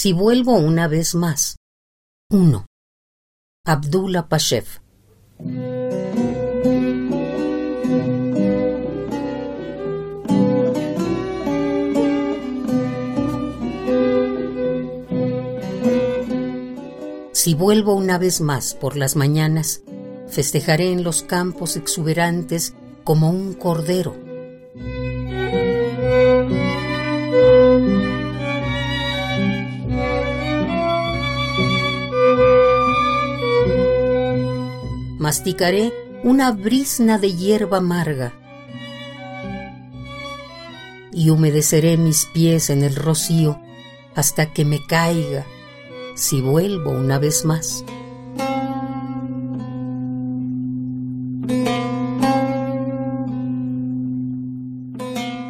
Si vuelvo una vez más. 1. Abdullah Pashev. Si vuelvo una vez más por las mañanas, festejaré en los campos exuberantes como un cordero. Masticaré una brisna de hierba amarga y humedeceré mis pies en el rocío hasta que me caiga si vuelvo una vez más.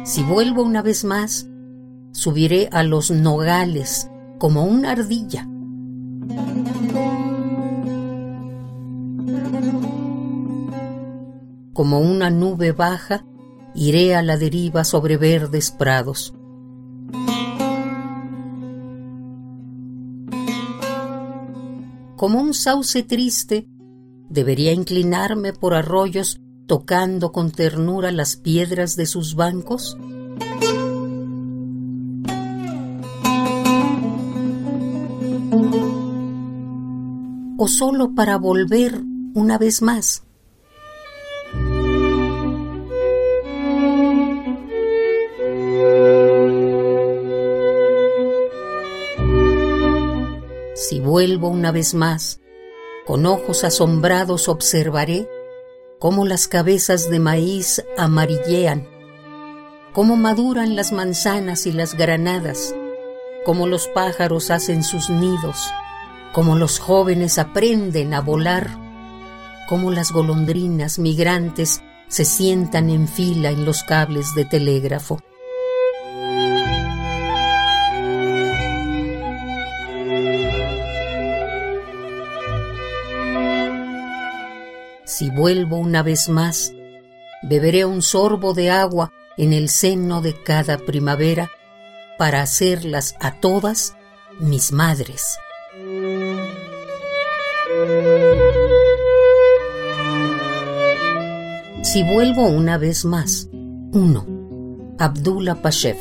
Si vuelvo una vez más, subiré a los nogales como una ardilla. Como una nube baja, iré a la deriva sobre verdes prados. como un sauce triste, debería inclinarme por arroyos tocando con ternura las piedras de sus bancos? ¿O solo para volver una vez más? Si vuelvo una vez más, con ojos asombrados observaré cómo las cabezas de maíz amarillean, cómo maduran las manzanas y las granadas, cómo los pájaros hacen sus nidos, cómo los jóvenes aprenden a volar, cómo las golondrinas migrantes se sientan en fila en los cables de telégrafo. Si vuelvo una vez más, beberé un sorbo de agua en el seno de cada primavera para hacerlas a todas mis madres. Si vuelvo una vez más, 1. Abdullah Pashev